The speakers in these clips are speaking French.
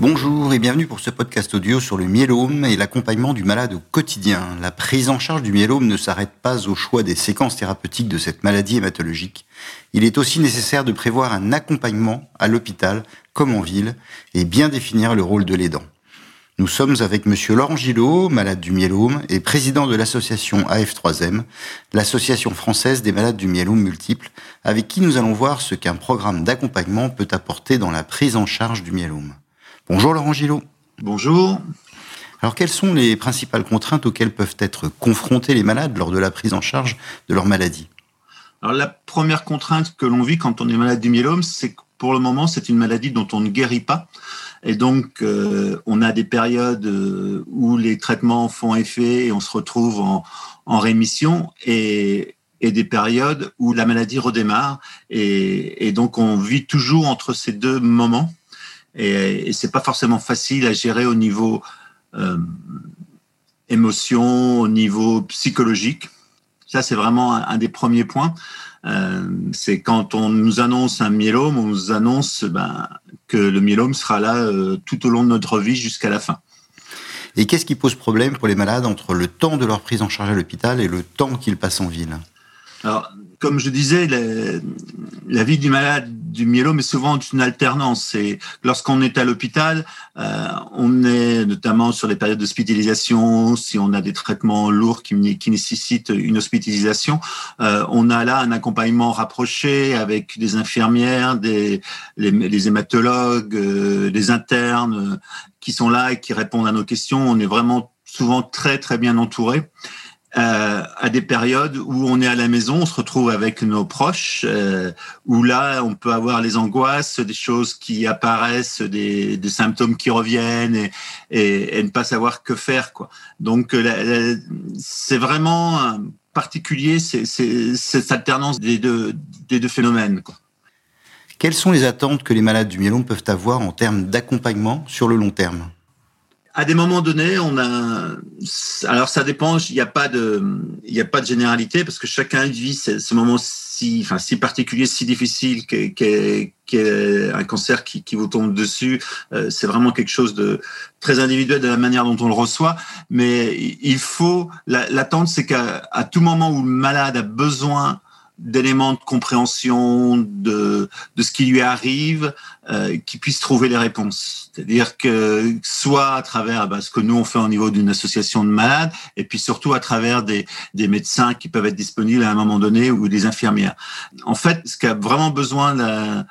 Bonjour et bienvenue pour ce podcast audio sur le myélome et l'accompagnement du malade au quotidien. La prise en charge du myélome ne s'arrête pas au choix des séquences thérapeutiques de cette maladie hématologique. Il est aussi nécessaire de prévoir un accompagnement à l'hôpital comme en ville et bien définir le rôle de l'aidant. Nous sommes avec monsieur Laurent Gillot, malade du myélome et président de l'association AF3M, l'association française des malades du myélome multiple, avec qui nous allons voir ce qu'un programme d'accompagnement peut apporter dans la prise en charge du myélome. Bonjour Laurent Gillot. Bonjour. Alors quelles sont les principales contraintes auxquelles peuvent être confrontés les malades lors de la prise en charge de leur maladie? Alors la première contrainte que l'on vit quand on est malade du myélome, c'est que pour le moment c'est une maladie dont on ne guérit pas. Et donc, euh, on a des périodes euh, où les traitements font effet et on se retrouve en, rémission et, des périodes où la maladie redémarre. et, donc, on vit toujours entre ces deux moments et, et c'est pas forcément facile à gérer au niveau euh, émotion, au niveau psychologique. Ça, c'est vraiment un, des premiers points. Euh, c'est quand on nous annonce un myélome, on nous annonce ben, que le myélome sera là euh, tout au long de notre vie jusqu'à la fin. Et qu'est-ce qui pose problème pour les malades entre le temps de leur prise en charge à l'hôpital et le temps qu'ils passent en ville? Alors, comme je disais, la, la vie du malade du myélome est souvent une alternance. Et lorsqu'on est à l'hôpital, euh, on est notamment sur les périodes d'hospitalisation, si on a des traitements lourds qui, qui nécessitent une hospitalisation, euh, on a là un accompagnement rapproché avec des infirmières, des les, les hématologues, euh, des internes qui sont là et qui répondent à nos questions. On est vraiment souvent très très bien entouré. Euh, à des périodes où on est à la maison, on se retrouve avec nos proches, euh, où là, on peut avoir les angoisses, des choses qui apparaissent, des, des symptômes qui reviennent et, et, et, ne pas savoir que faire. Quoi. Donc, euh, c'est vraiment particulier c'est, cette alternance des deux, des deux phénomènes. Quoi. Quelles sont les attentes que les malades du myélome peuvent avoir en termes d'accompagnement sur le long terme? À des moments donnés, on a. Alors ça dépend. Il n'y a pas de, il n'y a pas de généralité parce que chacun vit ce, moment si, enfin si particulier, si difficile qu'est qu un cancer qui, qui, vous tombe dessus. Euh, c'est vraiment quelque chose de très individuel de la manière dont on le reçoit. Mais il faut. L'attente, c'est qu'à tout moment où le malade a besoin d'éléments de compréhension de, de ce qui lui arrive, euh, qui puisse trouver les réponses. C'est-à-dire que soit à travers bah, ce que nous on fait au niveau d'une association de malades, et puis surtout à travers des, des médecins qui peuvent être disponibles à un moment donné ou des infirmières. En fait, ce qu'a vraiment besoin la,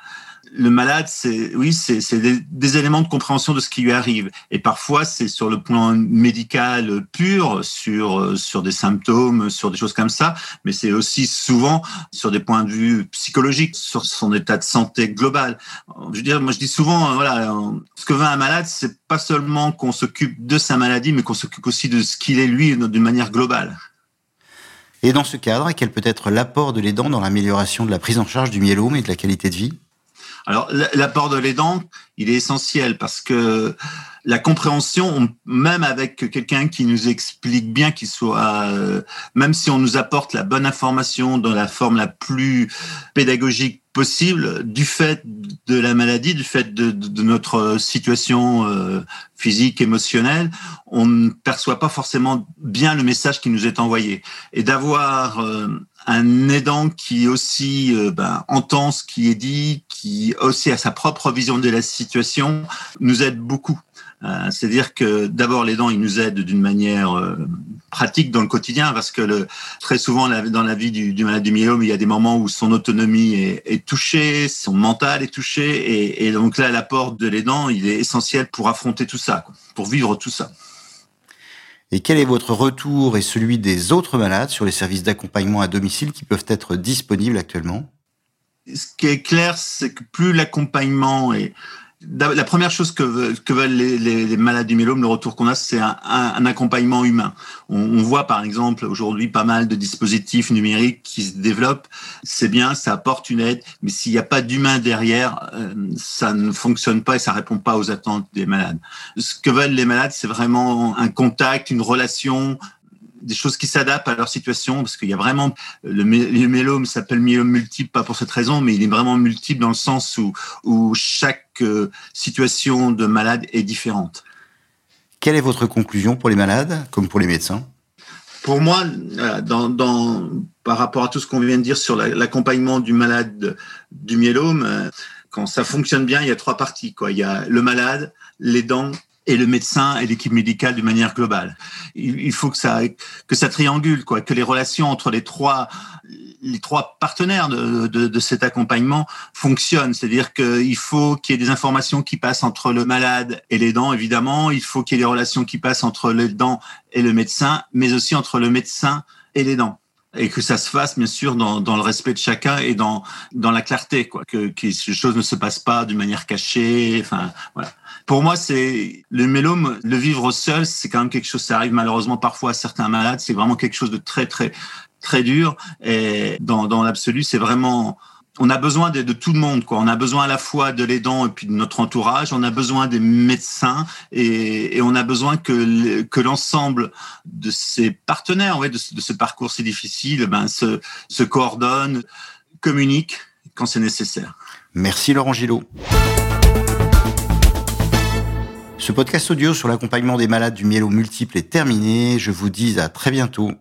le malade, c'est oui, c'est des, éléments de compréhension de ce qui lui arrive. Et parfois, c'est sur le plan médical pur, sur sur des symptômes, sur des choses comme ça, mais c'est aussi souvent sur des points de vue psychologiques, sur son état de santé global. Je veux dire, moi, je dis souvent, voilà, ce que veut un malade, c'est pas seulement qu'on s'occupe de sa maladie, mais qu'on s'occupe aussi de ce qu'il est lui d'une manière globale. Et dans ce cadre, quel peut être l'apport de l'aidant dans l'amélioration de la prise en charge du myélome et de la qualité de vie? Alors, l'apport de l'aidant, il est essentiel parce que la compréhension, même avec quelqu'un qui nous explique bien, qu'il soit, euh, même si on nous apporte la bonne information dans la forme la plus pédagogique possible, du fait de la maladie, du fait de, notre situation euh, physique, émotionnelle, on ne perçoit pas forcément bien le message qui nous est envoyé. Et d'avoir euh, un aidant qui aussi ben, entend ce qui est dit, qui aussi a sa propre vision de la situation, nous aide beaucoup. Euh, C'est-à-dire que d'abord l'aidant, il nous aide d'une manière euh, pratique dans le quotidien, parce que très souvent dans la vie du, malade du myélome, il y a des moments où son autonomie est, touchée, son mental est touché, et, donc là, l'apport de l'aidant, il est essentiel pour affronter tout ça, pour vivre tout ça. Et quel est votre retour et celui des autres malades sur les services d'accompagnement à domicile qui peuvent être disponibles actuellement? Ce qui est clair, c'est que plus l'accompagnement est la première chose que, que veulent les, malades du myélome, le retour qu'on a, c'est un, accompagnement humain. On, on voit par exemple aujourd'hui pas mal de dispositifs numériques qui se développent. C'est bien, ça apporte une aide, mais s'il n'y a pas d'humain derrière, euh, ça ne fonctionne pas et ça répond pas aux attentes des malades. Ce que veulent les malades, c'est vraiment un contact, une relation, des choses qui s'adaptent à leur situation, parce qu'il y a vraiment le, myélome s'appelle myélome multiple, pas pour cette raison, mais il est vraiment multiple dans le sens où, où chaque euh, situation de malade est différente. Quelle est votre conclusion pour les malades, comme pour les médecins? Pour moi, dans, dans, par rapport à tout ce qu'on vient de dire sur l'accompagnement du malade du myélome, euh, quand ça fonctionne bien, il y a trois parties. Quoi. Il y a le malade, les dents et le médecin et l'équipe médicale de manière globale. Il, faut que ça que ça triangule quoi, que les relations entre les trois les trois partenaires de, de, de cet accompagnement fonctionnent. C'est-à-dire qu'il faut qu'il y ait des informations qui passent entre le malade et les dents, évidemment. Il faut qu'il y ait des relations qui passent entre les dents et le médecin, mais aussi entre le médecin et les dents et que ça se fasse bien sûr dans, dans, le respect de chacun et dans dans la clarté quoi. Que, que ces choses ne se passent pas d'une manière cachée enfin voilà. Pour moi c'est le mélome le vivre seul c'est quand même quelque chose ça arrive malheureusement parfois à certains malades c'est vraiment quelque chose de très très très dur. Et dans dans l'absolu c'est vraiment on a besoin de, tout le monde, quoi. On a besoin à la fois de l'aidant et puis de notre entourage. On a besoin des médecins et, on a besoin que, l'ensemble de ces partenaires, ouais, de, ce parcours si difficile, ben, se, se coordonnent, communiquent quand c'est nécessaire. Merci Laurent Gillot. Ce podcast audio sur l'accompagnement des malades du myélome multiple est terminé. Je vous dis à très bientôt.